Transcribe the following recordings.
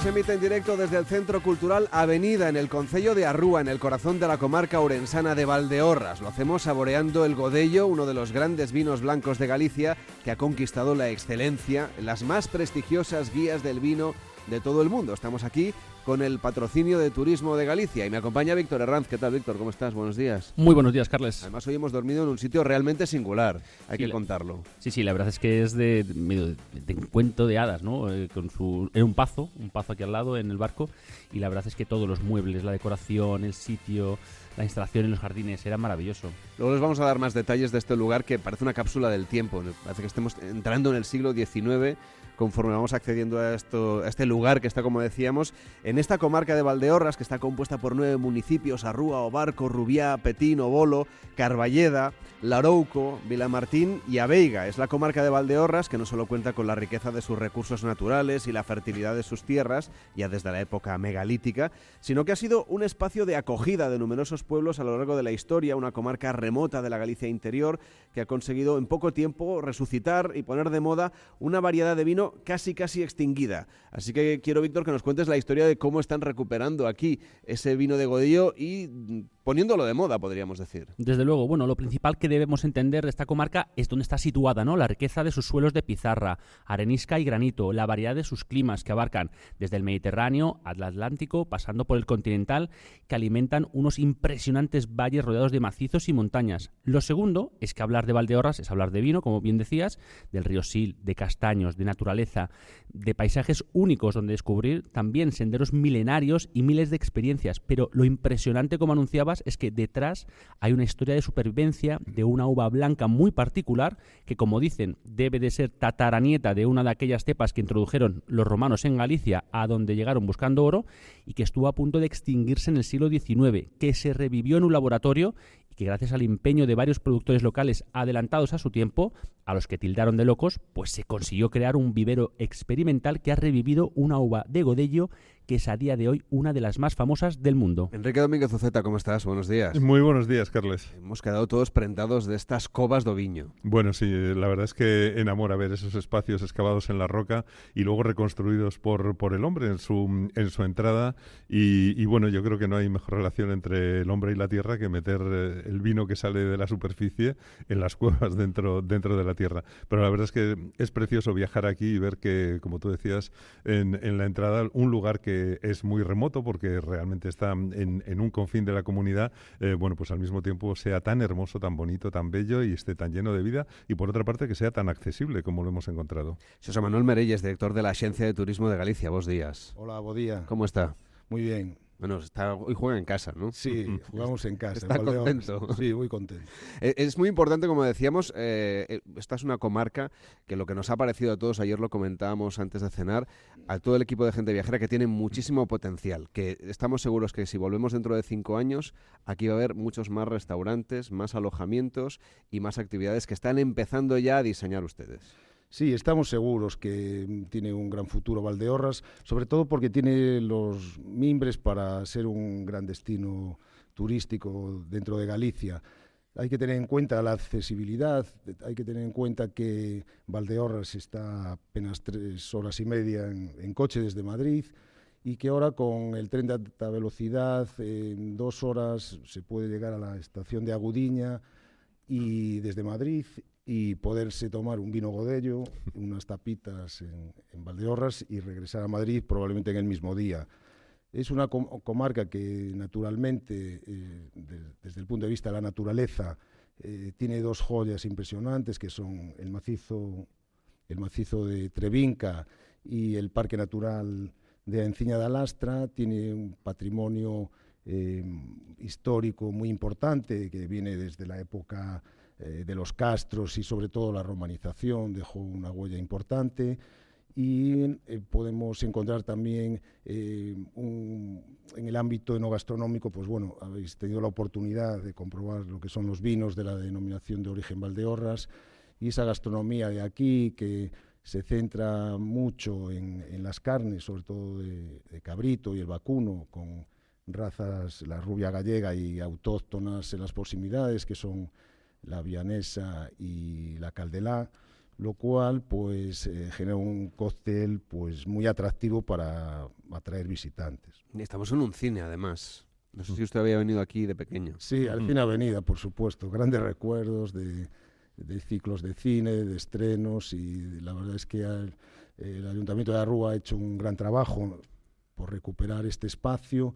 Se emite en directo desde el Centro Cultural Avenida en el Concello de Arrúa, en el corazón de la comarca orensana de Valdeorras. Lo hacemos saboreando el Godello, uno de los grandes vinos blancos de Galicia que ha conquistado la excelencia en las más prestigiosas guías del vino de todo el mundo. Estamos aquí con el patrocinio de Turismo de Galicia y me acompaña Víctor Herranz. ¿Qué tal, Víctor? ¿Cómo estás? Buenos días. Muy buenos días, Carles. Además, hoy hemos dormido en un sitio realmente singular, hay Sí, que la- contarlo. Sí, sí, la verdad es que es de, medio de, de cuento de hadas, ¿no? Eh, con su, era un pazo, un pazo aquí al lado en el barco, y la verdad es que todos los muebles, la decoración, el sitio, la instalación en los jardines, era maravilloso. Luego les vamos a dar más detalles de este lugar que parece una cápsula del tiempo. Parece que estemos entrando en el siglo XIX conforme vamos accediendo a, esto, a este lugar que está, como decíamos, en esta comarca de Valdeorras, que está compuesta por nueve municipios, Arrúa, Obarco, Rubiá, Petín, Obolo, Carballeda, Larouco, Vilamartín y Aveiga. Es la comarca de Valdeorras que no solo cuenta con la riqueza de sus recursos naturales y la fertilidad de sus tierras, ya desde la época megalítica, sino que ha sido un espacio de acogida de numerosos pueblos a lo largo de la historia, una comarca remota de la Galicia interior que ha conseguido en poco tiempo resucitar y poner de moda una variedad de vino casi casi extinguida. Así que quiero, Víctor, que nos cuentes la historia de cómo están recuperando aquí ese vino de Godillo y mm, poniéndolo de moda, podríamos decir. Desde luego, bueno, lo principal que debemos entender de esta comarca es dónde está situada, ¿no? La riqueza de sus suelos de pizarra, arenisca y granito, la variedad de sus climas que abarcan desde el Mediterráneo al Atlántico, pasando por el continental, que alimentan unos impresionantes valles rodeados de macizos y montañas. Lo segundo es que hablar de Valdeorras es hablar de vino, como bien decías, del río Sil, de castaños, de naturaleza, de paisajes únicos donde descubrir también senderos milenarios y miles de experiencias. Pero lo impresionante, como es que detrás hay una historia de supervivencia de una uva blanca muy particular que, como dicen, debe de ser tataranieta de una de aquellas cepas que introdujeron los romanos en Galicia, a donde llegaron buscando oro, y que estuvo a punto de extinguirse en el siglo XIX, que se revivió en un laboratorio y que gracias al empeño de varios productores locales adelantados a su tiempo, a los que tildaron de locos, pues se consiguió crear un vivero experimental que ha revivido una uva de Godello que es a día de hoy una de las más famosas del mundo. Enrique Domínguez Uceta, ¿cómo estás? Buenos días. Muy buenos días, Carles. Hemos quedado todos prendados de estas covas de oviño. Bueno, sí, la verdad es que enamora ver esos espacios excavados en la roca y luego reconstruidos por, por el hombre en su, en su entrada. Y, y bueno, yo creo que no hay mejor relación entre el hombre y la tierra que meter eh, el vino que sale de la superficie en las cuevas dentro, dentro de la tierra. Pero la verdad es que es precioso viajar aquí y ver que, como tú decías, en, en la entrada, un lugar que es muy remoto porque realmente está en, en un confín de la comunidad, eh, bueno, pues al mismo tiempo sea tan hermoso, tan bonito, tan bello y esté tan lleno de vida y por otra parte que sea tan accesible como lo hemos encontrado. José Manuel Merelles, director de la Agencia de Turismo de Galicia. Vos días. Hola, buen día. ¿Cómo está? Muy bien. Bueno, está, hoy juega en casa, ¿no? Sí, jugamos en casa. Está en contento. Sí, muy contento. Eh, Es muy importante, como decíamos, eh, eh, esta es una comarca que lo que nos ha parecido a todos, ayer lo comentábamos antes de cenar, a todo el equipo de gente viajera que tiene muchísimo potencial, que estamos seguros que si volvemos dentro de cinco años, aquí va a haber muchos más restaurantes, más alojamientos y más actividades que están empezando ya a diseñar ustedes. Sí, estamos seguros que tiene un gran futuro Valdeorras, sobre todo porque tiene los mimbres para ser un gran destino turístico dentro de Galicia. Hay que tener en cuenta la accesibilidad, hay que tener en cuenta que Valdeorras está apenas tres horas y media en, en coche desde Madrid y que ahora con el tren de alta velocidad en dos horas se puede llegar a la estación de Agudiña y desde Madrid y poderse tomar un vino Godello, unas tapitas en, en Valdeorras y regresar a Madrid probablemente en el mismo día. Es una com- comarca que naturalmente, eh, de- desde el punto de vista de la naturaleza, eh, tiene dos joyas impresionantes que son el macizo, el macizo de Trevinca y el Parque Natural de Enciña de Alastra. Tiene un patrimonio eh, histórico muy importante que viene desde la época eh, de los castros y sobre todo la romanización, dejó una huella importante. Y eh, podemos encontrar también eh, en el ámbito enogastronómico, pues bueno, habéis tenido la oportunidad de comprobar lo que son los vinos de la denominación de origen Valdeorras y esa gastronomía de aquí que se centra mucho en, en las carnes, sobre todo de, de cabrito y el vacuno, con razas, la rubia gallega y autóctonas en las proximidades, que son la vianesa y la caldelá. lo cual pues eh, genera un cóctel pues muy atractivo para atraer visitantes. estamos en un cine además. No sé si usted había venido aquí de pequeño. Sí, al cine Avenida, por supuesto. Grandes recuerdos de, ciclos de cine, de estrenos y la verdad es que el Ayuntamiento de Arrua ha hecho un gran trabajo por recuperar este espacio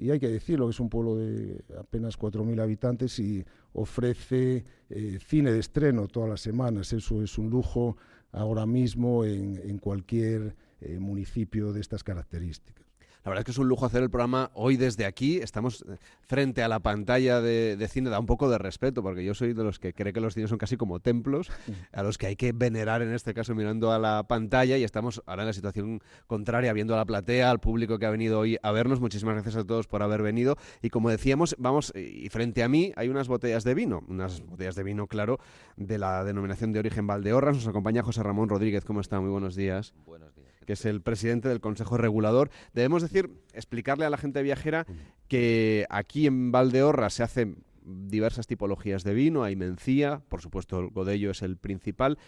y hay que decirlo, es un pueblo de apenas 4.000 habitantes y ofrece eh, cine de estreno todas las semanas. Eso es un lujo ahora mismo en, cualquier eh, municipio de estas características. La verdad es que es un lujo hacer el programa hoy desde aquí. Estamos eh, frente a la pantalla de, cine, da un poco de respeto, porque yo soy de los que cree que los cines son casi como templos, a los que hay que venerar en este caso mirando a la pantalla y estamos ahora en la situación contraria, viendo a la platea, al público que ha venido hoy a vernos. Muchísimas gracias a todos por haber venido. Y como decíamos, vamos, y frente a mí hay unas botellas de vino, unas botellas de vino, claro, de la denominación de origen Valdeorras. Nos acompaña José Ramón Rodríguez. ¿Cómo está? Muy buenos días. Buenos días que es el presidente del Consejo Regulador. Debemos decir, explicarle a la gente viajera que aquí en Valdeorra se hacen diversas tipologías de vino, hay mencía, por supuesto el godello es el principal,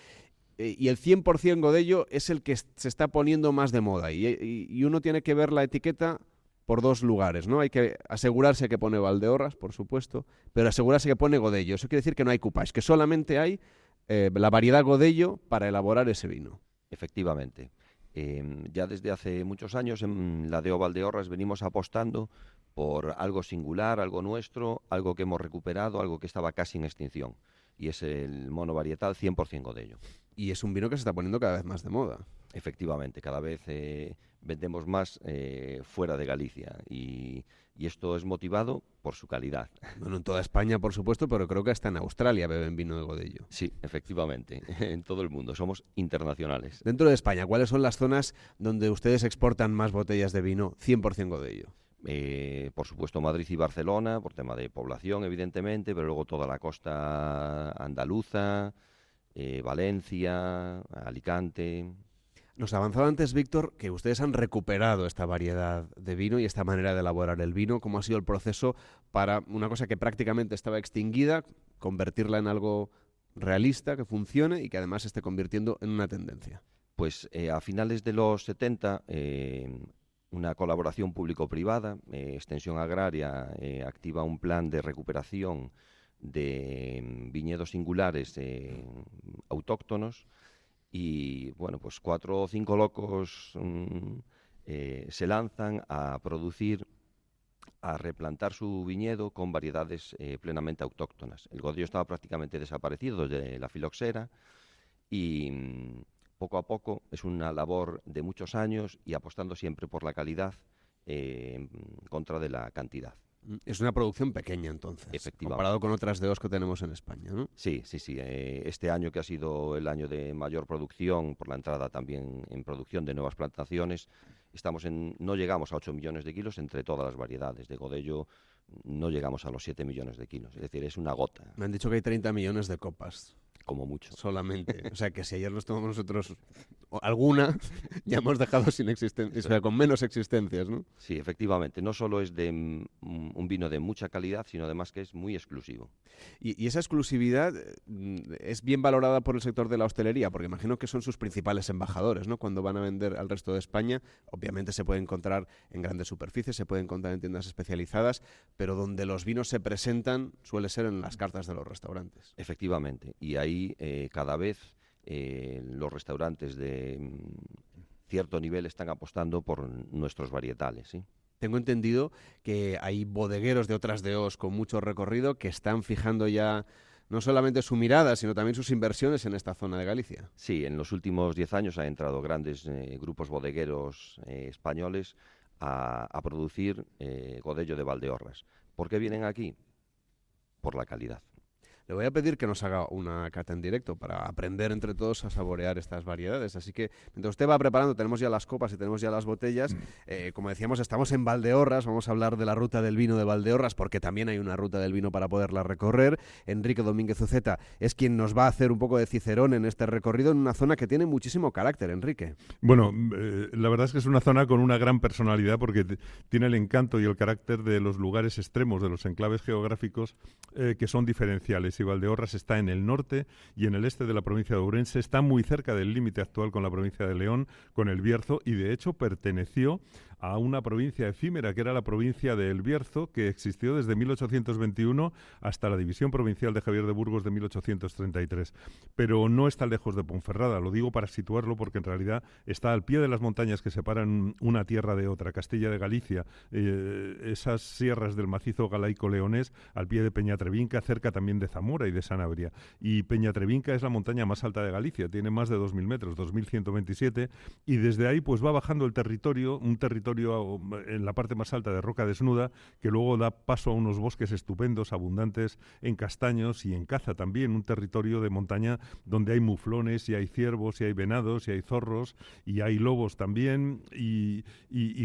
eh, y el 100% godello es el que se está poniendo más de moda. Y, uno tiene que ver la etiqueta por dos lugares, ¿no? Hay que asegurarse que pone Valdeorras, por supuesto, pero asegurarse que pone godello. Eso quiere decir que no hay cupage, que solamente hay eh, la variedad godello para elaborar ese vino. Efectivamente. Em, ya desde hace muchos años en la de Valdeorras venimos apostando por algo singular, algo nuestro, algo que hemos recuperado, algo que estaba casi en extinción. Y es el mono varietal 100% de ello. Y es un vino que se está poniendo cada vez más de moda. Efectivamente, cada vez eh, vendemos más eh, fuera de Galicia y, esto es motivado por su calidad. Bueno, en toda España, por supuesto, pero creo que hasta en Australia beben vino de Godello. Sí, efectivamente, en todo el mundo, somos internacionales. Dentro de España, ¿cuáles son las zonas donde ustedes exportan más botellas de vino 100% Godello? Eh, por supuesto Madrid y Barcelona, por tema de población, evidentemente, pero luego toda la costa andaluza, eh, Valencia, Alicante, nos avanzaba antes, Víctor, que ustedes han recuperado esta variedad de vino y esta manera de elaborar el vino. ¿Cómo ha sido el proceso para una cosa que prácticamente estaba extinguida, convertirla en algo realista, que funcione y que además se esté convirtiendo en una tendencia? Pues eh, a finales de los 70, eh, una colaboración público-privada, eh, Extensión Agraria, activa un plan de recuperación de mm, viñedos singulares autóctonos y bueno, pues cuatro o cinco locos mm, eh, se lanzan a producir, a replantar su viñedo con variedades eh, plenamente autóctonas. El godello estaba prácticamente desaparecido desde la filoxera y mm, poco a poco es una labor de muchos años y apostando siempre por la calidad eh, en contra de la cantidad. Es una producción pequeña entonces, comparado con otras de dos que tenemos en España, ¿no? Sí, sí, sí. Eh, este año que ha sido el año de mayor producción, por la entrada también en producción de nuevas plantaciones, estamos en, no llegamos a 8 millones de kilos entre todas las variedades. De Godello no llegamos a los 7 millones de kilos, es decir, es una gota. Me han dicho que hay 30 millones de copas. Como mucho. Solamente. O sea que si ayer nos tomamos nosotros alguna, ya hemos dejado sin existencia, o sea, con menos existencias, ¿no? Sí, efectivamente. No solo es de un vino de mucha calidad, sino además que es muy exclusivo. Y, esa exclusividad mm, es bien valorada por el sector de la hostelería, porque imagino que son sus principales embajadores, ¿no? Cuando van a vender al resto de España, obviamente se puede encontrar en grandes superficies, se puede encontrar en tiendas especializadas, pero donde los vinos se presentan suele ser en las cartas de los restaurantes. Efectivamente. Y ahí eh, cada vez eh, los restaurantes de mm, cierto nivel están apostando por nuestros varietales. Tengo entendido que hay bodegueros de otras DOs con mucho recorrido que están fijando ya no solamente su mirada, sino también sus inversiones en esta zona de Galicia. Sí, en los últimos diez años han entrado grandes eh, grupos bodegueros eh, españoles a, producir godello de Valdeorras. ¿Por qué vienen aquí? Por la calidad. Le voy a pedir que nos haga una cata en directo para aprender entre todos a saborear estas variedades. Así que mientras usted va preparando, tenemos ya las copas y tenemos ya las botellas. Eh, como decíamos, estamos en Valdeorras. Vamos a hablar de la ruta del vino de Valdeorras porque también hay una ruta del vino para poderla recorrer. Enrique Domínguez Uceta es quien nos va a hacer un poco de cicerón en este recorrido en una zona que tiene muchísimo carácter, Enrique. Bueno, eh, la verdad es que es una zona con una gran personalidad porque tiene el encanto y el carácter de los lugares extremos, de los enclaves geográficos eh, que son diferenciales Valdeorras está en el norte y en el este de la provincia de Ourense, está muy cerca del límite actual con la provincia de León, con el Bierzo, y de hecho perteneció a una provincia efímera, que era la provincia de El Bierzo, que existió desde 1821 hasta la división provincial de Javier de Burgos de 1833. Pero no está lejos de Ponferrada, lo digo para situarlo porque en realidad está al pie de las montañas que separan una tierra de otra, Castilla de Galicia, eh, esas sierras del macizo galaico-leonés, al pie de Peñatrevinca, cerca también de Zamora y de Sanabria. Y Peñatrevinca es la montaña más alta de Galicia, tiene más de 2.000 metros, 2.127, y desde ahí pues va bajando el territorio, un territorio en la parte más alta de roca desnuda, que luego da paso a unos bosques estupendos, abundantes en castaños y en caza también, un territorio de montaña donde hay muflones y hay ciervos y hay venados y hay zorros y hay lobos también y,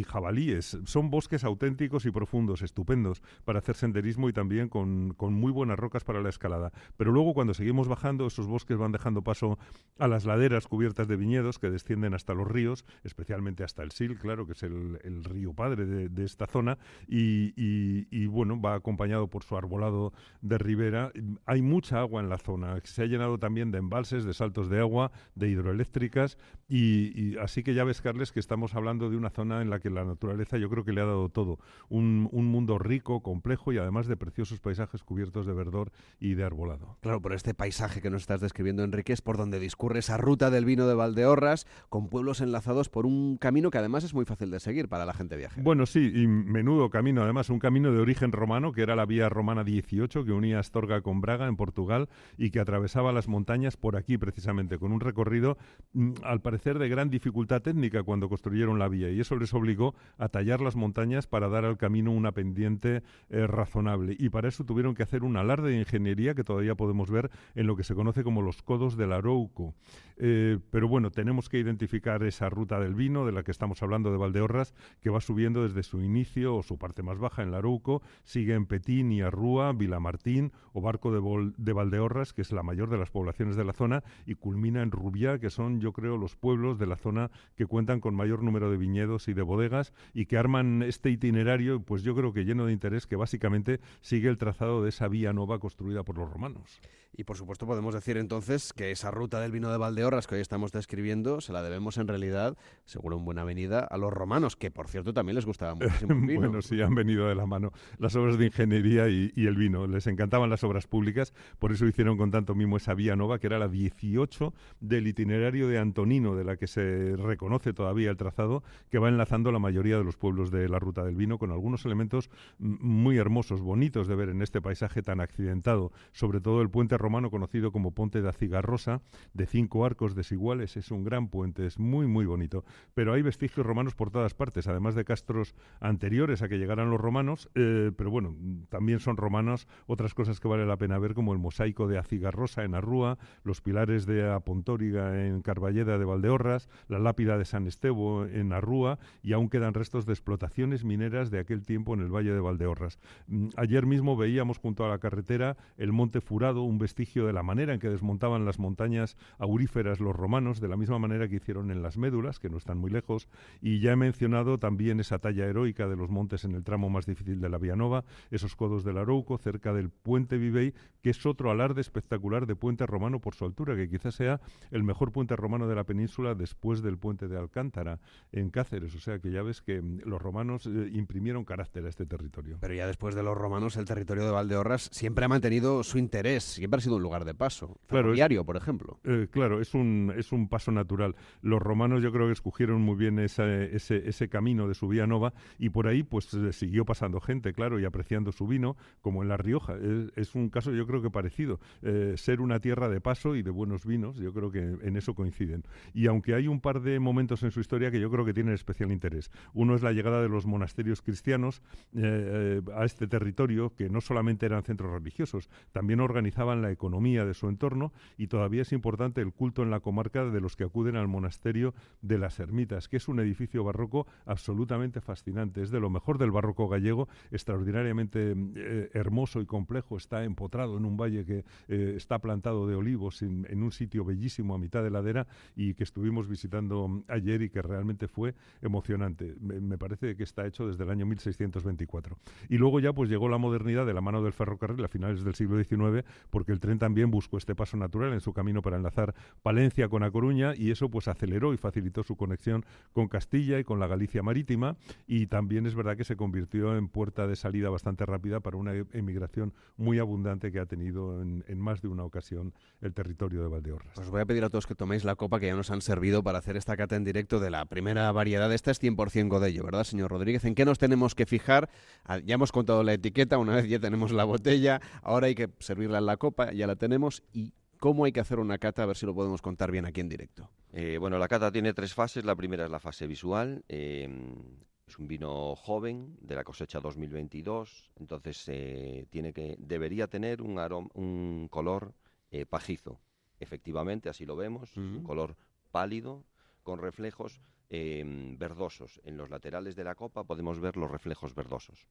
jabalíes. Son bosques auténticos y profundos, estupendos para hacer senderismo y también con, con muy buenas rocas para la escalada. Pero luego cuando seguimos bajando, esos bosques van dejando paso a las laderas cubiertas de viñedos que descienden hasta los ríos, especialmente hasta el Sil, claro, que es el, el río padre de, esta zona y, bueno, va acompañado por su arbolado de ribera. Hay mucha agua en la zona, se ha llenado también de embalses, de saltos de agua, de hidroeléctricas y, así que ya ves, Carles, que estamos hablando de una zona en la que la naturaleza yo creo que le ha dado todo. Un, un mundo rico, complejo y además de preciosos paisajes cubiertos de verdor y de arbolado. Claro, por este paisaje que nos estás describiendo, Enrique, es por donde discurre esa ruta del vino de Valdeorras, con pueblos enlazados por un camino que además es muy fácil de seguir para la gente viajera. Bueno, sí, y menudo camino, además, un camino de origen romano, que era la vía romana 18, que unía Astorga con Braga, en Portugal, y que atravesaba las montañas por aquí, precisamente, con un recorrido, mm, al parecer, de gran dificultad técnica cuando construyeron la vía, y eso les obligó a tallar las montañas para dar al camino una pendiente eh, razonable. Y para eso tuvieron que hacer un alarde de ingeniería que todavía podemos ver en lo que se conoce como los codos del Arouco. Eh, pero bueno, tenemos que identificar esa ruta del vino de la que estamos hablando de Valdeorras, que va subiendo desde su inicio o su parte más baja en Larouco, sigue en Petín y Arrúa, Vilamartín o Barco de, de Valdeorras, que es la mayor de las poblaciones de la zona, y culmina en Rubiá, que son, yo creo, los pueblos de la zona que cuentan con mayor número de viñedos y de bodegas y que arman este itinerario, pues yo creo que lleno de interés, que básicamente sigue el trazado de esa vía nueva construida por los romanos. Y por supuesto podemos decir entonces que esa ruta del vino de Valdeorras que hoy estamos describiendo se la debemos en realidad, seguro en buena venida, a los romanos, que por cierto también les gustaba muchísimo el vino. bueno, sí, han venido de la mano las obras de ingeniería y, el vino. Les encantaban las obras públicas, por eso hicieron con tanto mimo esa vía nova, que era la 18 del itinerario de Antonino, de la que se reconoce todavía el trazado, que va enlazando la mayoría de los pueblos de la ruta del vino, con algunos elementos muy hermosos, bonitos de ver en este paisaje tan accidentado, sobre todo el puente romano conocido como Ponte de Acigarrosa, de cinco arcos desiguales. Es un gran puente, es muy, muy bonito. Pero hay vestigios romanos por todas partes, además de castros anteriores a que llegaran los romanos. Eh, pero bueno, también son romanos otras cosas que vale la pena ver, como el mosaico de Acigarrosa en Arrúa, los pilares de Apontóriga en Carballeda de Valdeorras, la lápida de San Estevo en Arrúa, y aún quedan restos de explotaciones mineras de aquel tiempo en el Valle de Valdeorras. Mm, ayer mismo veíamos junto a la carretera el Monte Furado, un vestigio de la manera en que desmontaban las montañas auríferas los romanos, de la misma manera que hicieron en las médulas, que no están muy lejos, y ya he mencionado también esa talla heroica de los montes en el tramo más difícil de la Vianova, esos codos del Arouco, cerca del puente Vivey, que es otro alarde espectacular de puente romano por su altura, que quizás sea el mejor puente romano de la península después del puente de Alcántara en Cáceres. O sea que ya ves que mm, los romanos eh, imprimieron carácter a este territorio. Pero ya después de los romanos, el territorio de Valdeorras siempre ha mantenido su interés, siempre ha sido un lugar de paso. Claro, diario, por ejemplo. Eh, claro, es un, es un paso natural. Los romanos yo creo que escogieron muy bien ese, ese, camino de su vía nova y por ahí pues siguió pasando gente, claro, y apreciando su vino, como en La Rioja. Es, un caso yo creo que parecido. Eh, ser una tierra de paso y de buenos vinos, yo creo que en eso coinciden. Y aunque hay un par de momentos en su historia que yo creo que tienen especial interés. Uno es la llegada de los monasterios cristianos eh, a este territorio, que no solamente eran centros religiosos, también organizaban la economía de su entorno y todavía es importante el culto en la comarca de los que acuden al monasterio de las Ermitas, que es un edificio barroco absolutamente fascinante. Es de lo mejor del barroco gallego, extraordinariamente eh, hermoso y complejo. Está empotrado en un valle que eh, está plantado de olivos en, un sitio bellísimo a mitad de ladera y que estuvimos visitando ayer y que realmente fue emocionante. Me, parece que está hecho desde el año 1624. Y luego ya pues llegó la modernidad de la mano del ferrocarril a finales del siglo XIX, porque el tren también buscó este paso natural en su camino para enlazar Palencia con A Coruña y eso pues aceleró y facilitó su conexión con Castilla y con la Galicia marítima y también es verdad que se convirtió en puerta de salida bastante rápida para una emigración muy abundante que ha tenido en, más de una ocasión el territorio de Valdeorras. Os voy a pedir a todos que toméis la copa que ya nos han servido para hacer esta cata en directo de la primera variedad. Esta es 100% Godello, ¿verdad, señor Rodríguez? ¿En qué nos tenemos que fijar? Ah, ya hemos contado la etiqueta, una vez ya tenemos la botella, ahora hay que servirla en la copa, ya la tenemos y ¿Cómo hay que hacer una cata? A ver si lo podemos contar bien aquí en directo. Eh, bueno, la cata tiene tres fases. La primera es la fase visual. Em, es un vino joven de la cosecha 2022, entonces eh, tiene que debería tener un, un color eh, pajizo. Efectivamente, así lo vemos, un color pálido con reflejos em, verdosos. En los laterales de la copa podemos ver los reflejos verdosos.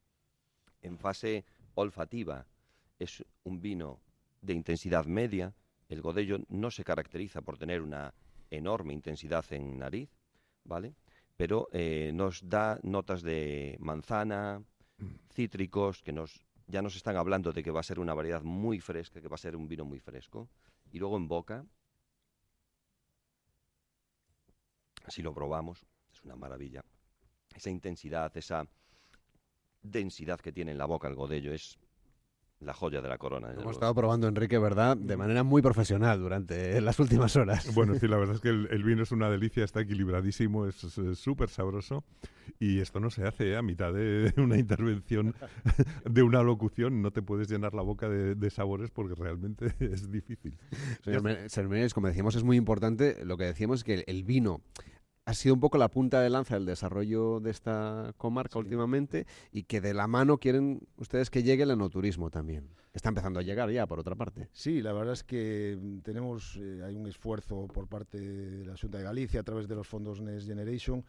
En fase olfativa es un vino de intensidad media, el godello no se caracteriza por tener una enorme intensidad en nariz, ¿vale? Pero eh, nos da notas de manzana, cítricos, que nos, ya nos están hablando de que va a ser una variedad muy fresca, que va a ser un vino muy fresco. Y luego en boca, así lo probamos, es una maravilla. Esa intensidad, esa densidad que tiene en la boca el godello es la joya de la corona. Hemos estado probando, Enrique, ¿verdad? De manera muy profesional durante las últimas horas. Bueno, sí, la verdad es que el, vino es una delicia, está equilibradísimo, es súper sabroso. Y esto no se hace ¿eh? a mitad de una intervención, de una locución. No te puedes llenar la boca de, sabores porque realmente es difícil. Señor como decíamos, es muy importante. Lo que decíamos es que el vino ha sido un poco la punta de lanza del desarrollo de esta comarca últimamente y que de la mano quieren ustedes que llegue el enoturismo también. Está empezando a llegar ya, por otra parte. Sí, la verdad es que mm, tenemos, eh, hay un esfuerzo por parte de la Junta de Galicia a través de los fondos Next Generation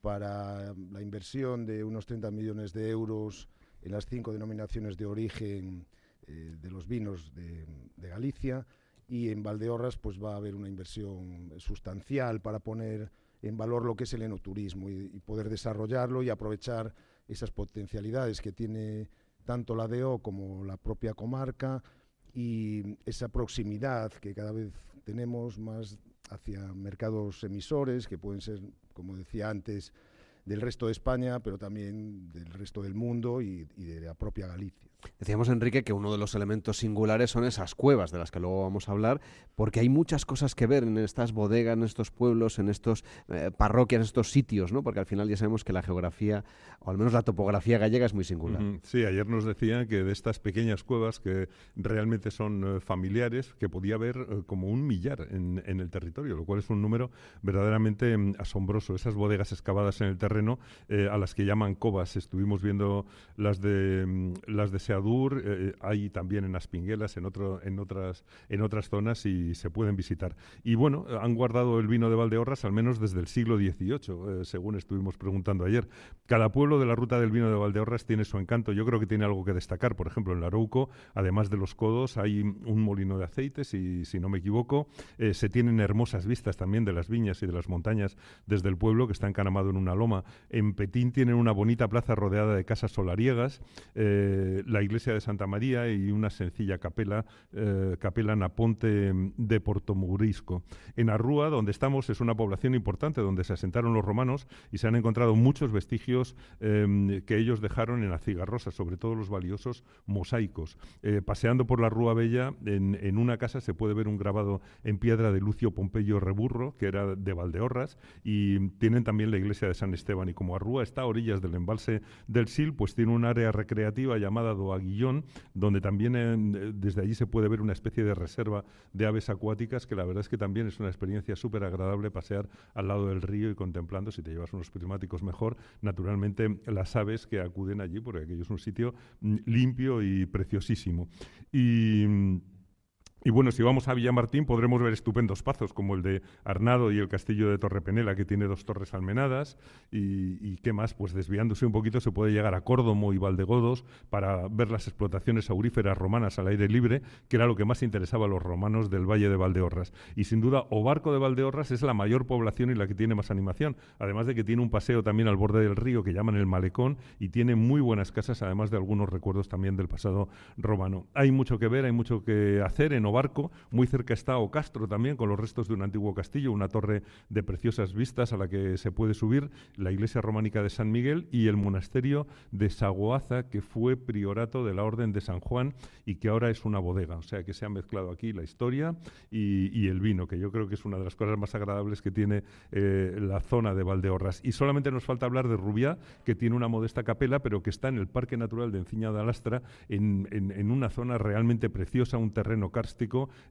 para la inversión de unos 30 millones de euros en las cinco denominaciones de origen eh, de los vinos de, de Galicia y en Valdeorras pues va a haber una inversión sustancial para poner en valor lo que es el enoturismo y, poder desarrollarlo y aprovechar esas potencialidades que tiene tanto la DO como la propia comarca y esa proximidad que cada vez tenemos más hacia mercados emisores, que pueden ser, como decía antes, del resto de España, pero también del resto del mundo y de la propia Galicia. Decíamos, Enrique, que uno de los elementos singulares son esas cuevas de las que luego vamos a hablar, porque hay muchas cosas que ver en estas bodegas, en estos pueblos, en estos eh, parroquias, en estos sitios, ¿no? Porque al final ya sabemos que la geografía, o al menos la topografía gallega, es muy singular. Sí, ayer nos decían que de estas pequeñas cuevas que realmente son eh, familiares, que podía haber eh, como un millar en, el territorio, lo cual es un número verdaderamente mm, asombroso. Esas bodegas excavadas en el terreno, a las que llaman covas, estuvimos viendo las de mm, las de Seadur, eh, hay también en Aspinguelas, en, otro, en, otras, en otras zonas y se pueden visitar. Y bueno, han guardado el vino de Valdeorras al menos desde el siglo XVIII, eh, según estuvimos preguntando ayer. Cada pueblo de la ruta del vino de Valdeorras tiene su encanto. Yo creo que tiene algo que destacar. Por ejemplo, en Larouco, además de los codos, hay un molino de aceite, si, si no me equivoco. Eh, se tienen hermosas vistas también de las viñas y de las montañas desde el pueblo, que está encanamado en una loma. En Petín tienen una bonita plaza rodeada de casas solariegas. la la iglesia de Santa María y una sencilla capela, eh, capela Naponte de Portomurisco. En Arrúa, donde estamos, es una población importante donde se asentaron los romanos y se han encontrado muchos vestigios em, que ellos dejaron en la cigarrosa, sobre todo los valiosos mosaicos. Eh, paseando por la Rúa Bella, en, una casa se puede ver un grabado en piedra de Lucio Pompeyo Reburro, que era de Valdeorras, y tienen también la iglesia de San Esteban. Y como Arrúa está a orillas del embalse del Sil, pues tiene un área recreativa llamada a Guillón, donde también eh, desde allí se puede ver una especie de reserva de aves acuáticas, que la verdad es que también es una experiencia súper agradable pasear al lado del río y contemplando, si te llevas unos prismáticos mejor, naturalmente las aves que acuden allí, porque aquello es un sitio mm, limpio y preciosísimo. Y Y bueno, si vamos a Villamartín podremos ver estupendos pazos como el de Arnado y el castillo de Torrepenela, que tiene dos torres almenadas. Y, qué más, pues desviándose un poquito se puede llegar a Córdomo y Valdegodos para ver las explotaciones auríferas romanas al aire libre, que era lo que más interesaba a los romanos del Valle de Valdeorras. Y sin duda, Obarco de Valdeorras es la mayor población y la que tiene más animación, además de que tiene un paseo también al borde del río que llaman el Malecón y tiene muy buenas casas, además de algunos recuerdos también del pasado romano. Hay mucho que ver, hay mucho que hacer en Barco. Muy cerca está Ocastro también, con los restos de un antiguo castillo, una torre de preciosas vistas a la que se puede subir, la iglesia románica de San Miguel y el monasterio de Sagoaza, que fue priorato de la Orden de San Juan y que ahora es una bodega. O sea que se ha mezclado aquí la historia y, el vino, que yo creo que es una de las cosas más agradables que tiene eh, la zona de Valdeorras. Y solamente nos falta hablar de Rubiá, que tiene una modesta capela, pero que está en el Parque Natural de Enciña de Alastra, en, en una zona realmente preciosa, un terreno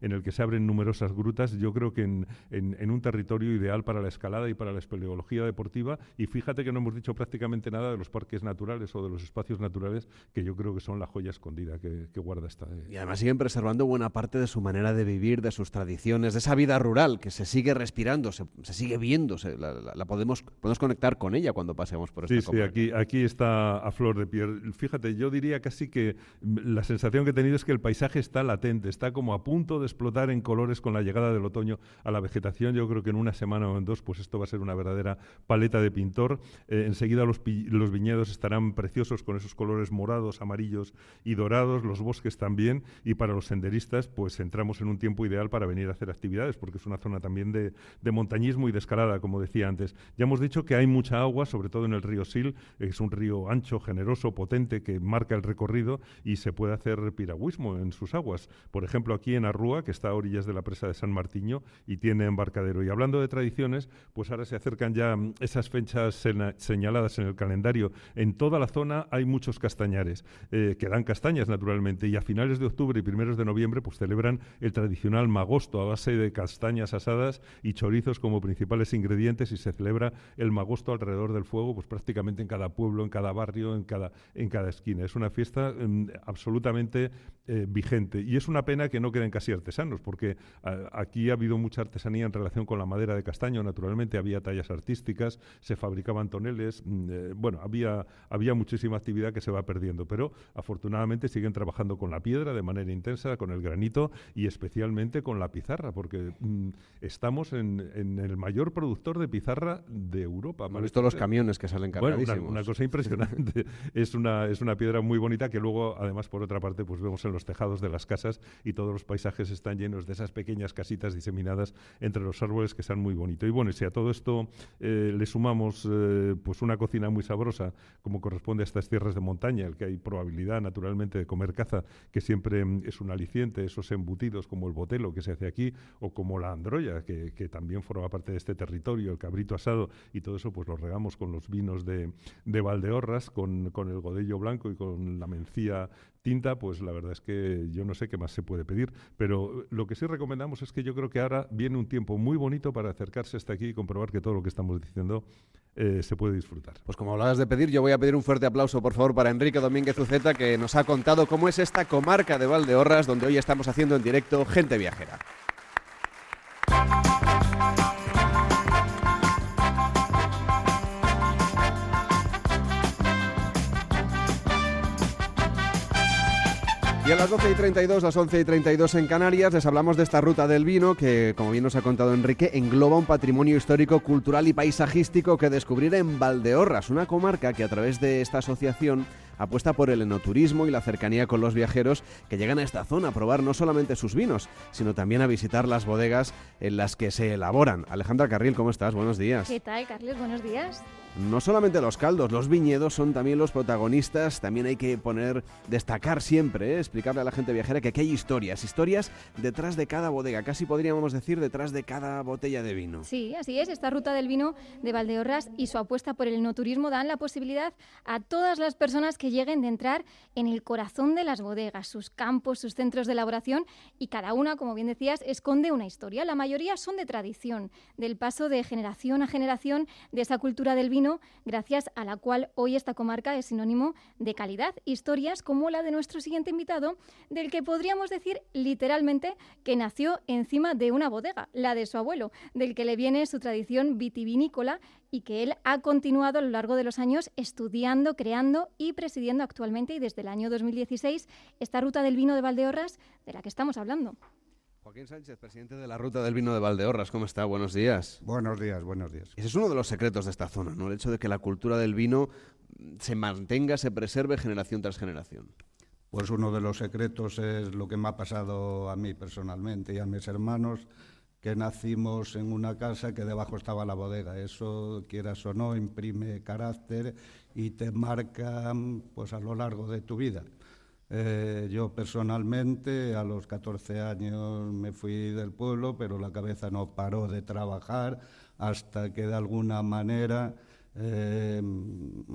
en el que se abren numerosas grutas, yo creo que en, un territorio ideal para la escalada y para la espeleología deportiva. Y fíjate que no hemos dicho prácticamente nada de los parques naturales o de los espacios naturales, que yo creo que son la joya escondida que, guarda esta. Eh. Y además siguen preservando buena parte de su manera de vivir, de sus tradiciones, de esa vida rural que se sigue respirando, se, sigue viendo, la, podemos, podemos conectar con ella cuando pasemos por esta Sí, sí, aquí, aquí está a flor de piel. Fíjate, yo diría casi que la sensación que he tenido es que el paisaje está latente, está como a punto de explotar en colores con la llegada del otoño a la vegetación. Yo creo que en una semana o en dos, pues esto va a ser una verdadera paleta de pintor. Eh, enseguida los, viñedos estarán preciosos con esos colores morados, amarillos y dorados, los bosques también. Y para los senderistas, pues entramos en un tiempo ideal para venir a hacer actividades, porque es una zona también de, montañismo y de escalada, como decía antes. Ya hemos dicho que hay mucha agua, sobre todo en el río Sil. Es un río ancho, generoso, potente, que marca el recorrido y se puede hacer piragüismo en sus aguas. Por ejemplo, aquí en Arrúa, que está a orillas de la presa de San Martiño y tiene embarcadero. Y hablando de tradiciones, pues ahora se acercan ya mm, esas fechas señaladas en el calendario. En toda la zona hay muchos castañares, eh, que dan castañas naturalmente, y a finales de octubre y primeros de noviembre pues celebran el tradicional magosto a base de castañas asadas y chorizos como principales ingredientes y se celebra el magosto alrededor del fuego pues prácticamente en cada pueblo, en cada barrio, en cada, en cada esquina. Es una fiesta mm, absolutamente eh, vigente y es una pena que no queden casi artesanos, porque aquí ha habido mucha artesanía en relación con la madera de castaño, naturalmente había tallas artísticas, se fabricaban toneles, mm, eh, bueno, había, había muchísima actividad que se va perdiendo, pero afortunadamente siguen trabajando con la piedra de manera intensa, con el granito y especialmente con la pizarra, porque mm, estamos en, el mayor productor de pizarra de Europa. Hemos visto los camiones que salen cargadísimos. Bueno, una, cosa impresionante. es, una, es una piedra muy bonita que luego, además, por otra parte, pues vemos en los tejados de las casas y todos los paisajes están llenos de esas pequeñas casitas diseminadas entre los árboles que están muy bonitos. Y bueno, si a todo esto eh, le sumamos eh, pues una cocina muy sabrosa, como corresponde a estas tierras de montaña, el que hay probabilidad naturalmente de comer caza, que siempre mm, es un aliciente, esos embutidos como el botelo que se hace aquí, o como la androya, que, también forma parte de este territorio, el cabrito asado, y todo eso pues lo regamos con los vinos de, de Valdeorras, con, con el godello blanco y con la mencía pues la verdad es que yo no sé qué más se puede pedir. Pero lo que sí recomendamos es que yo creo que ahora viene un tiempo muy bonito para acercarse hasta aquí y comprobar que todo lo que estamos diciendo eh, se puede disfrutar. Pues como hablabas de pedir, yo voy a pedir un fuerte aplauso, por favor, para Enrique Domínguez Uceta, que nos ha contado cómo es esta comarca de Valdeorras, donde hoy estamos haciendo en directo Gente Viajera. Y a las 12 y 32, las 11 y 32 en Canarias, les hablamos de esta ruta del vino que, como bien nos ha contado Enrique, engloba un patrimonio histórico, cultural y paisajístico que descubrir en Valdeorras, una comarca que a través de esta asociación apuesta por el enoturismo y la cercanía con los viajeros que llegan a esta zona a probar no solamente sus vinos, sino también a visitar las bodegas en las que se elaboran. Alejandra Carril, ¿cómo estás? Buenos días. ¿Qué tal, Carles? Buenos días. No solamente los caldos, los viñedos son también los protagonistas. También hay que poner, destacar siempre, ¿eh? explicarle a la gente viajera que aquí hay historias, historias detrás de cada bodega, casi podríamos decir detrás de cada botella de vino. Sí, así es. Esta ruta del vino de Valdeorras y su apuesta por el enoturismo dan la posibilidad a todas las personas que lleguen de entrar en el corazón de las bodegas, sus campos, sus centros de elaboración y cada una, como bien decías, esconde una historia. La mayoría son de tradición, del paso de generación a generación de esa cultura del vino gracias a la cual hoy esta comarca es sinónimo de calidad. Historias como la de nuestro siguiente invitado, del que podríamos decir literalmente que nació encima de una bodega, la de su abuelo, del que le viene su tradición vitivinícola y que él ha continuado a lo largo de los años estudiando, creando y presidiendo actualmente y desde el año 2016 esta ruta del vino de Valdeorras de la que estamos hablando. Joaquín Sánchez, presidente de la Ruta del Vino de Valdeorras, ¿cómo está? Buenos días. Buenos días, buenos días. Ese es uno de los secretos de esta zona, ¿no? El hecho de que la cultura del vino se mantenga, se preserve generación tras generación. Pues uno de los secretos es lo que me ha pasado a mí personalmente y a mis hermanos, que nacimos en una casa que debajo estaba la bodega. Eso, quieras o no, imprime carácter y te marca pues, a lo largo de tu vida. Eh, yo personalmente a los 14 años me fui del pueblo, pero la cabeza no paró de trabajar hasta que de alguna manera, eh,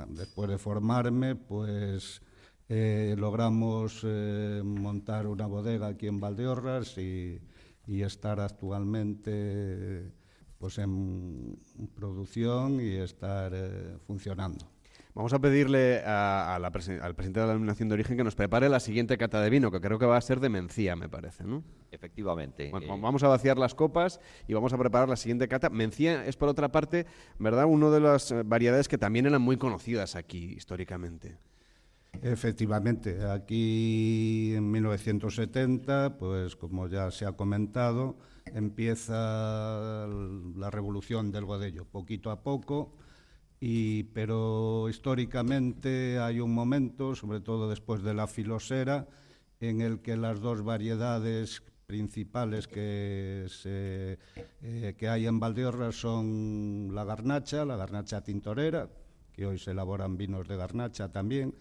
después de formarme, pues eh, logramos montar una bodega aquí en Valdeorras y, y estar actualmente pues en producción y estar funcionando. Vamos a pedirle al presidente de la Denominación de Origen que nos prepare la siguiente cata de vino, que creo que va a ser de Mencía, me parece, ¿no? Efectivamente. Bueno, eh, vamos a vaciar las copas y vamos a preparar la siguiente cata. Mencía es, por otra parte, ¿verdad?, una de las eh, variedades que también eran muy conocidas aquí históricamente. Efectivamente, aquí en 1970, pues como ya se ha comentado, empieza la revolución del Godello, poquito a poco pero históricamente hay un momento, sobre todo después de la filosera, en el que las dos variedades principales que, eh, hay en Valdeorras son la garnacha, la garnacha tintorera, que hoy se elaboran vinos de garnacha también,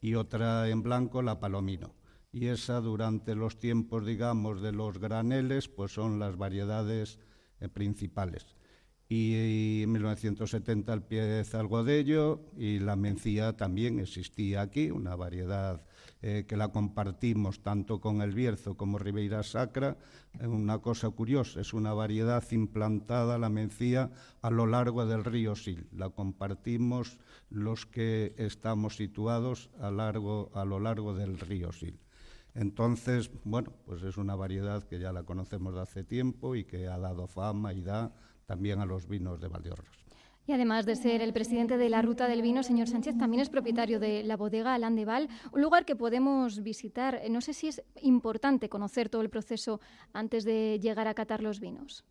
y otra en blanco, la palomino. Y esa durante los tiempos, digamos, de los graneles, pues son las variedades eh, principales y en 1970 empieza el godello y la mencía también existía aquí, una variedad eh, que la compartimos tanto con el Bierzo como Ribeira Sacra. Una cosa curiosa, es una variedad implantada, la mencía, a lo largo del río Sil. La compartimos los que estamos situados a, a lo largo del río Sil. Entonces, bueno, pues es una variedad que ya la conocemos de hace tiempo y que ha dado fama y da también a los vinos de Valdeorras. Y además de ser el presidente de la Ruta del Vino, señor Sánchez, también es propietario de la bodega Alandeval, un lugar que podemos visitar. No sé si es importante conocer todo el proceso antes de llegar a catar los vinos.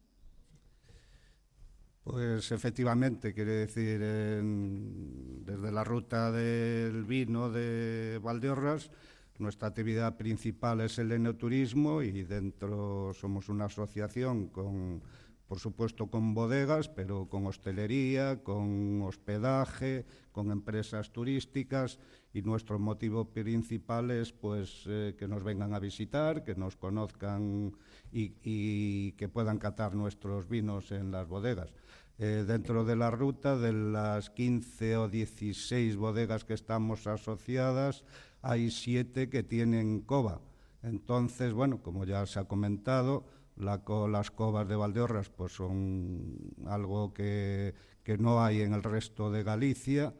Pues efectivamente, quiere decir, desde la ruta del vino de Valdeorras, nuestra actividad principal es el enoturismo y dentro somos una asociación con por supuesto con bodegas, pero con hostelería, con hospedaje, con empresas turísticas y nuestro motivo principal es pues eh, que nos vengan a visitar, que nos conozcan y, que puedan catar nuestros vinos en las bodegas. Eh, dentro de la ruta, de las 15 o 16 bodegas que estamos asociadas, hay siete que tienen cova. Entonces, bueno, como ya se ha comentado, las covas de Valdeorras pues son algo que, no hay en el resto de Galicia,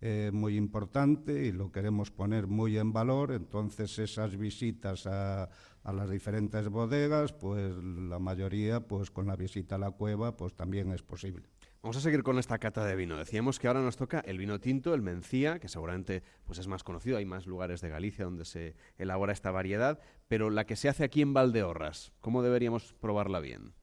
eh, muy importante y lo queremos poner muy en valor. Entonces esas visitas a, a, las diferentes bodegas, pues la mayoría, pues con la visita a la cueva, pues también es posible. Vamos a seguir con esta cata de vino. Decíamos que ahora nos toca el vino tinto, el mencía, que seguramente pues es más conocido, hay más lugares de Galicia donde se elabora esta variedad, pero la que se hace aquí en Valdeorras, ¿cómo deberíamos probarla bien?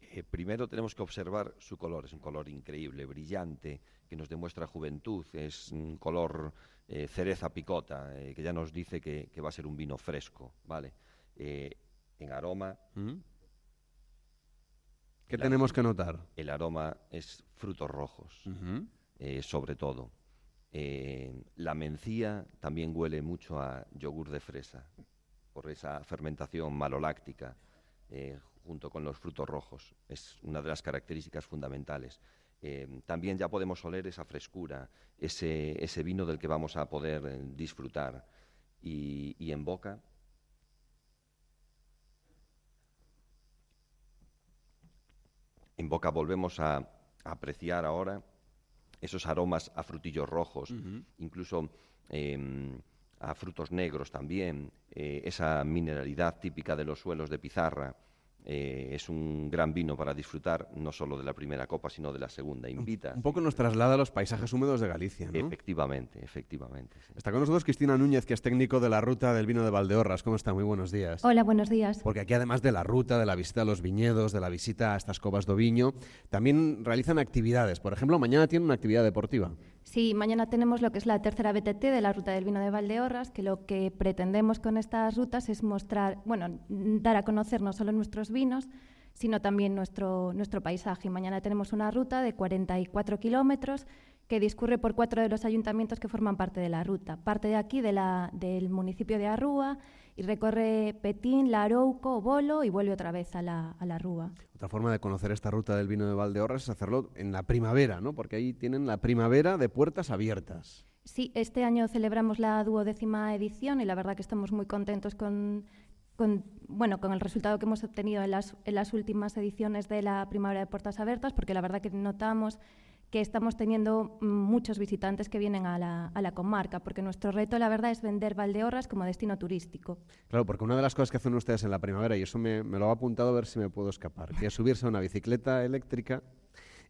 Eh, primero tenemos que observar su color, es un color increíble, brillante, que nos demuestra juventud, es un color eh, cereza picota, eh, que ya nos dice que, va a ser un vino fresco, ¿vale? en aroma... ¿Mm? ¿Qué tenemos que notar? El aroma es frutos rojos, eh, sobre todo. Eh, la mencía también huele mucho a yogur de fresa, por esa fermentación maloláctica, eh, junto con los frutos rojos. Es una de las características fundamentales. también ya podemos oler esa frescura, ese, ese, vino del que vamos a poder disfrutar. y en boca En boca volvemos a, apreciar ahora esos aromas a frutillos rojos, incluso em, a frutos negros también, eh, esa mineralidad típica de los suelos de pizarra. Eh, es un gran vino para disfrutar no solo de la primera copa, sino de la segunda. Invita. Un poco nos traslada a los paisajes húmedos de Galicia, ¿no? Efectivamente, efectivamente. Está con nosotros Cristina Núñez, que es técnico de la ruta del vino de Valdeorras. ¿Cómo está? Muy buenos días. Hola, buenos días. Porque aquí, además de la ruta, de la visita a los viñedos, de la visita a estas covas de viño, también realizan actividades. Por ejemplo, mañana tienen una actividad deportiva. Sí, mañana tenemos lo que es la tercera BTT de la Ruta del Vino de Valdeorras, que lo que pretendemos con estas rutas es mostrar, bueno, dar a conocer no solo nuestros vinos, sino también nuestro, nuestro paisaje. Mañana tenemos una ruta de 44 kilómetros que discurre por cuatro de los ayuntamientos que forman parte de la ruta. Parte de aquí, de la, del municipio de Arrúa, y recorre Petín, Larouco, Bolo y vuelve otra vez a la, a la Rúa. Otra forma de conocer esta ruta del vino de Valdeorras es hacerlo en la primavera, ¿no? Porque ahí tienen la primavera de puertas abiertas. Sí, este año celebramos la duodécima edición y la verdad que estamos muy contentos con, con, bueno, con el resultado que hemos obtenido en las, en las últimas ediciones de la primavera de puertas abiertas, porque la verdad que notamos que estamos teniendo muchos visitantes que vienen a la, a la, comarca, porque nuestro reto, la verdad, es vender Valdeorras como destino turístico. Claro, porque una de las cosas que hacen ustedes en la primavera, y eso me, me lo ha apuntado a ver si me puedo escapar, que es subirse a una bicicleta eléctrica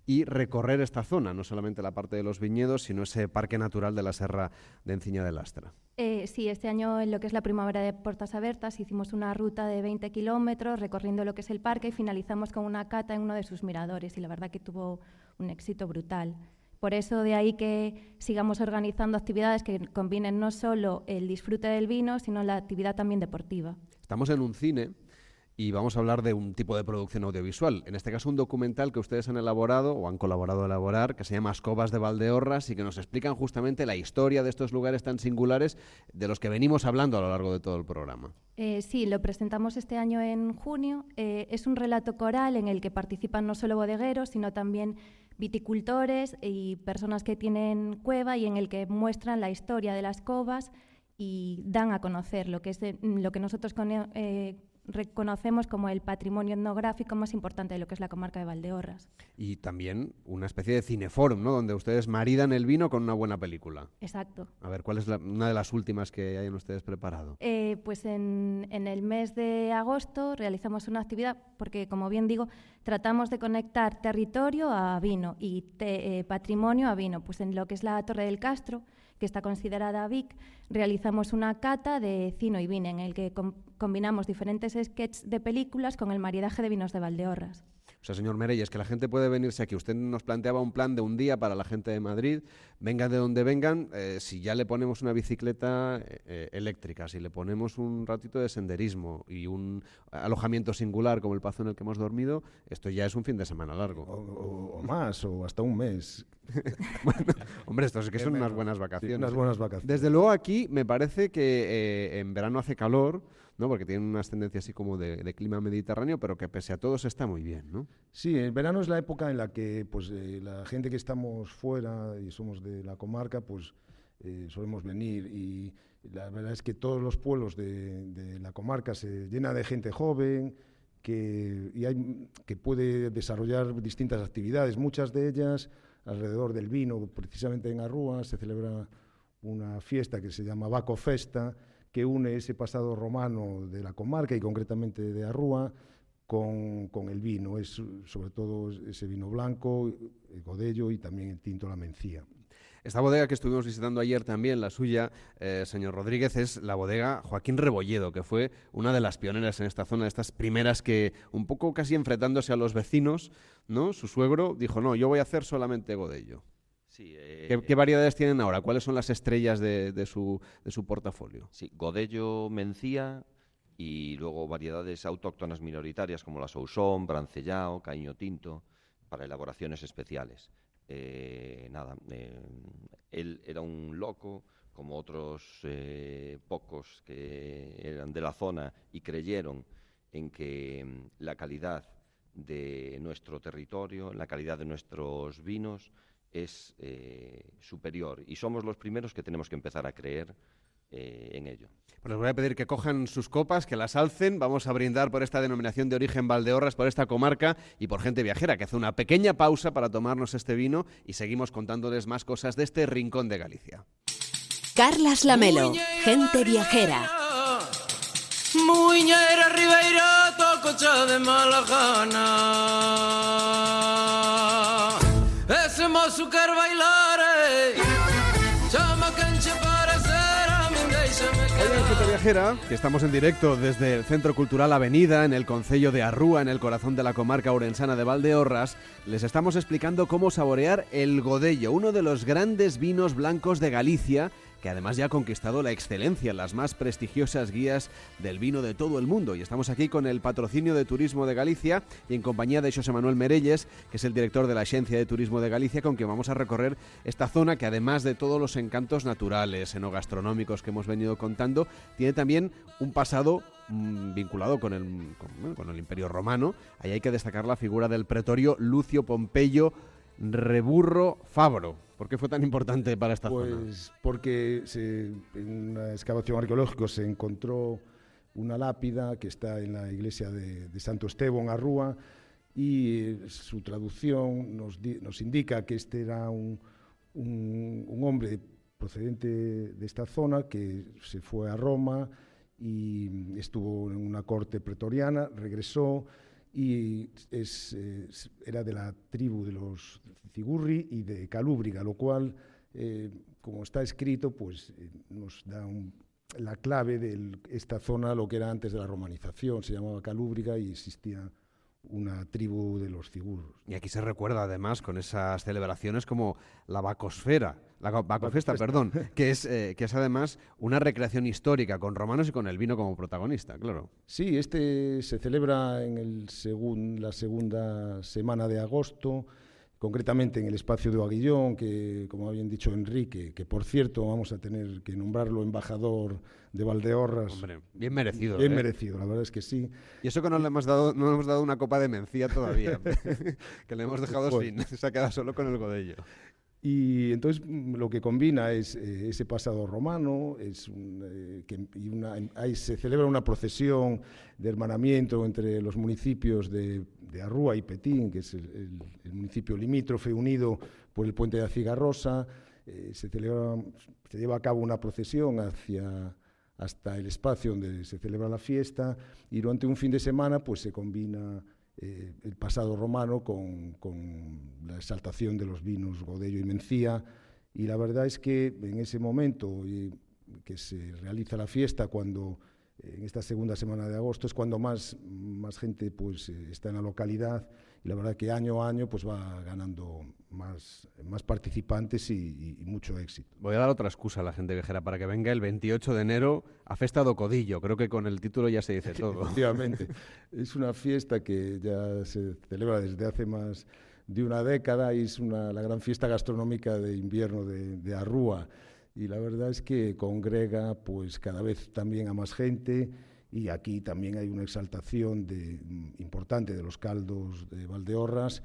y recorrer esta zona, no solamente la parte de los viñedos, sino ese parque natural de la Serra de Enciña de Lastra. Eh, sí, este año en lo que es la primavera de Puertas Abiertas hicimos una ruta de 20 kilómetros recorriendo lo que es el parque y finalizamos con una cata en uno de sus miradores y la verdad que tuvo un éxito brutal. Por eso de ahí que sigamos organizando actividades que combinen no solo el disfrute del vino, sino la actividad también deportiva. Estamos en un cine y vamos a hablar de un tipo de producción audiovisual. En este caso, un documental que ustedes han elaborado o han colaborado a elaborar, que se llama Escobas de Valdeorras y que nos explican justamente la historia de estos lugares tan singulares de los que venimos hablando a lo largo de todo el programa. Eh, sí, lo presentamos este año en junio. Eh, es un relato coral en el que participan no solo bodegueros, sino también viticultores y personas que tienen cueva y en el que muestran la historia de las covas y dan a conocer lo que es lo que nosotros eh, reconocemos como el patrimonio etnográfico más importante de lo que es la comarca de Valdeorras. Y también una especie de cineforum, ¿no? Donde ustedes maridan el vino con una buena película. Exacto. A ver, ¿cuál es una de las últimas que hayan ustedes preparado? Eh, pues en, el mes de agosto realizamos una actividad, porque como bien digo, tratamos de conectar territorio a vino y eh, patrimonio a vino. Pues en lo que es la Torre del Castro, que está considerada VIC, realizamos una cata de cino y vino en el que combinamos diferentes sketches de películas con el maridaje de vinos de Valdeorras. O sea, señor Mereyes, que la gente puede venirse aquí. Usted nos planteaba un plan de un día para la gente de Madrid. Vengan de donde vengan, eh, si ya le ponemos una bicicleta eh, eh, eléctrica, si le ponemos un ratito de senderismo y un alojamiento singular como el pazo en el que hemos dormido, esto ya es un fin de semana largo. O, más, o hasta un mes. bueno, hombre, esto es que son unas buenas vacaciones. unas buenas vacaciones. Desde luego aquí me parece que en verano hace calor, ¿no? porque tiene una ascendencia así como de, clima mediterráneo, pero que pese a todo se está muy bien. ¿no? Sí, el verano es la época en la que pues, eh, la gente que estamos fuera y somos de la comarca, pues eh, solemos venir y la verdad es que todos los pueblos de, la comarca se llenan de gente joven que, y hay, que puede desarrollar distintas actividades, muchas de ellas alrededor del vino, precisamente en Arrúa se celebra una fiesta que se llama Baco Festa, que une ese pasado romano de la comarca y concretamente de Arrúa con, con, el vino. Es sobre todo ese vino blanco, el godello y también el tinto, la mencía. Esta bodega que estuvimos visitando ayer también, la suya, eh, señor Rodríguez, es la bodega Joaquín Rebolledo, que fue una de las pioneras en esta zona, de estas primeras que, un poco casi enfrentándose a los vecinos, ¿no? Su suegro dijo, no, yo voy a hacer solamente godello. Eh, ¿Qué, variedades tienen ahora? ¿Cuáles son las estrellas de, su, de su portafolio? Sí, Godello, Mencía y luego variedades autóctonas minoritarias como la Sousón, Brancellao, Caño Tinto, para elaboraciones especiales. Eh, nada, eh, él era un loco, como otros pocos que eran de la zona y creyeron en que mm, la calidad de nuestro territorio, la calidad de nuestros vinos, es superior y somos los primeros que tenemos que empezar a creer en ello. Pues les voy a pedir que cojan sus copas, que las alcen. Vamos a brindar por esta denominación de origen Valdeorras, por esta comarca y por gente viajera, que hace una pequeña pausa para tomarnos este vino y seguimos contándoles más cosas de este rincón de Galicia. Carlas Lamelo, gente viajera. Muñera Ribeira, tococha de Malajana. Ese mozucar bailar, chama canche para ser a min déixame Hoy en Gente Viajera, que estamos en directo desde el Centro Cultural Avenida, en el Concello de Arrúa, en el corazón de la comarca orensana de Valdeorras, les estamos explicando cómo saborear el Godello, uno de los grandes vinos blancos de Galicia, que además ya ha conquistado la excelencia en las más prestigiosas guías del vino de todo el mundo. Y estamos aquí con el patrocinio de Turismo de Galicia y en compañía de José Manuel Merelles, que es el director de la Agencia de Turismo de Galicia, con quien vamos a recorrer esta zona que además de todos los encantos naturales, enogastronómicos que hemos venido contando, tiene también un pasado mm, vinculado con el, con, con el Imperio Romano. Ahí hay que destacar la figura del pretorio Lucio Pompeyo Reburro Fabro. ¿Por qué fue tan importante para esta zona? Pues porque se- en una excavación arqueológica se encontró una lápida que está en la iglesia de, de Santo Esteban, Arrúa, y su traducción nos, di- nos indica que este era un, un- un hombre procedente de esta zona que se fue a Roma y estuvo en una corte pretoriana, regresó y es, era de la tribu de los Cigurri y de Calúbriga, lo cual, eh, como está escrito, pues eh, nos da un- la clave de esta zona, lo que era antes de la romanización, se llamaba Calúbriga y existía una tribu de los Cigurros. Y aquí se recuerda además con esas celebraciones como la Bacosfera, la Bacofesta. perdón, que es, eh, que es además una recreación histórica con romanos y con el vino como protagonista, claro. Sí, este se celebra en el segun- la segunda semana de agosto, concretamente en el espacio de Aguillón, que, como habían dicho Enrique, que por cierto vamos a tener que nombrarlo embajador de Valdeorras. Hombre, bien merecido. Bien ¿eh? merecido, la verdad es que sí. Y eso que no le hemos dado, no le hemos dado una copa de mencía todavía, que le hemos dejado Joder. sin, se ha quedado solo con el godello. Y entonces mm, lo que combina es eh, ese pasado romano, es un, eh, que, y una, ahí se celebra una procesión de hermanamiento entre los municipios de, de Arrúa y Petín, que es el, el- el municipio limítrofe unido por el puente de Acigarrosa. Eh, se, celebra, se lleva a cabo una procesión hacia hasta el espacio donde se celebra la fiesta y durante un fin de semana pues se combina eh, el pasado romano con, la exaltación de los vinos Godello y Mencía. Y la verdad es que en ese momento eh, que se realiza la fiesta, cuando en esta segunda semana de agosto, es cuando más, más gente pues, eh, está en la localidad. Y la verdad que año a año pues, va ganando más, más participantes y, y- y mucho éxito. Voy a dar otra excusa a la gente viajera para que venga el 28 de enero a Festa do Codillo. Creo que con el título ya se dice todo. Efectivamente. es una fiesta que ya se celebra desde hace más de una década y es una, la gran fiesta gastronómica de invierno de, de Arrúa. Y la verdad es que congrega pues cada vez también a más gente y aquí también hay una exaltación de, mm, importante de los caldos de Valdeorras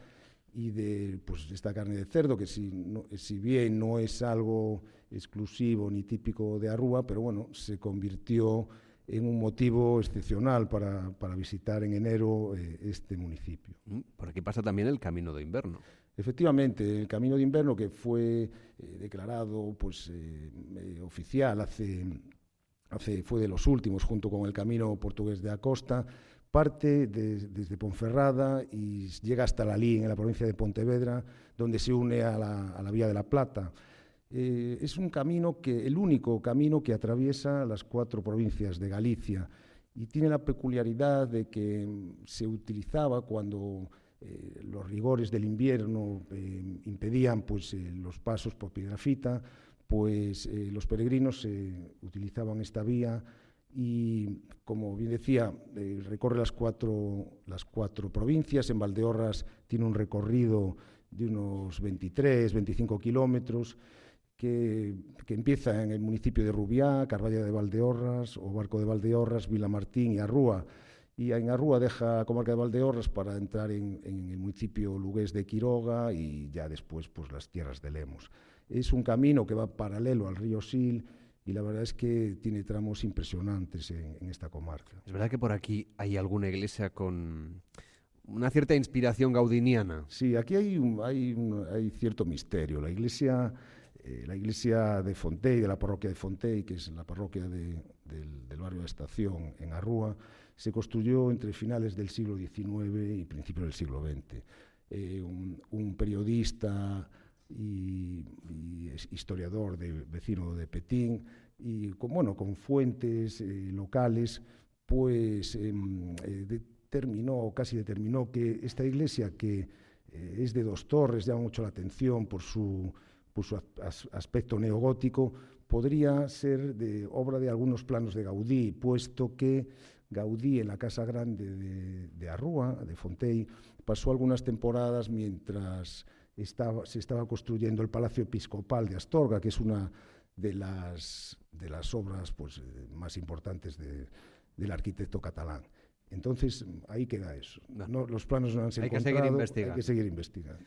y de pues, esta carne de cerdo, que si, no- si bien no es algo exclusivo ni típico de Arrúa, pero bueno, se convirtió en un motivo excepcional para, para visitar en enero eh, este municipio. Mm, Por aquí pasa también el Camino de Invierno. Efectivamente, el Camino de Invierno que fue eh, declarado pues, eh, oficial hace, fue de los últimos junto con el Camino Portugués de Acosta, parte de- desde Ponferrada y llega hasta Lalín, en la provincia de Pontevedra, donde se une a la, Vía de la Plata. Eh, es un camino que, el único camino que atraviesa las cuatro provincias de Galicia y tiene la peculiaridad de que mm, se utilizaba cuando eh, los rigores del invierno eh, impedían pues, los pasos por Piedrafita, pues eh, los peregrinos eh, utilizaban esta vía y, como bien decía, eh, recorre las cuatro, las cuatro provincias. En Valdeorras tiene un recorrido de unos 23, 25 kilómetros que, que empieza en el municipio de Rubiá, Carballa de Valdeorras, o Barco de Valdeorras, Vilamartín y Arrúa. y en Arrúa deja la comarca de Valdeorras para entrar en, en el municipio lugués de Quiroga y ya después pues las tierras de Lemos. Es un camino que va paralelo al río Sil y la verdad es que tiene tramos impresionantes en, en esta comarca. Es verdad que por aquí hay alguna iglesia con una cierta inspiración gaudiniana. Sí, aquí hay, un, hay, un, hay cierto misterio. La iglesia, eh, la iglesia de Fontey, de la parroquia de Fontey, que es la parroquia de, del, del, barrio de Estación en Arrúa, se construyó entre finales del siglo XIX y principios del siglo XX. Eh, un, un, periodista y, historiador de, vecino de Petín y con, bueno, con fuentes eh, locales, pues em, eh, determinó, casi determinó que esta iglesia, que eh, es de dos torres, llama mucho la atención por su, por su as, aspecto neogótico, podría ser de obra de algunos planos de Gaudí, puesto que Gaudí en la Casa Grande de, de Arrúa, de Fontey, pasó algunas temporadas mientras estaba, se estaba construyendo el Palacio Episcopal de Astorga, que es una de las, de las obras pues, más importantes de, del arquitecto catalán. Entonces, ahí queda eso. No, los planos no han sido hay que seguir investigando. Hay que seguir investigando.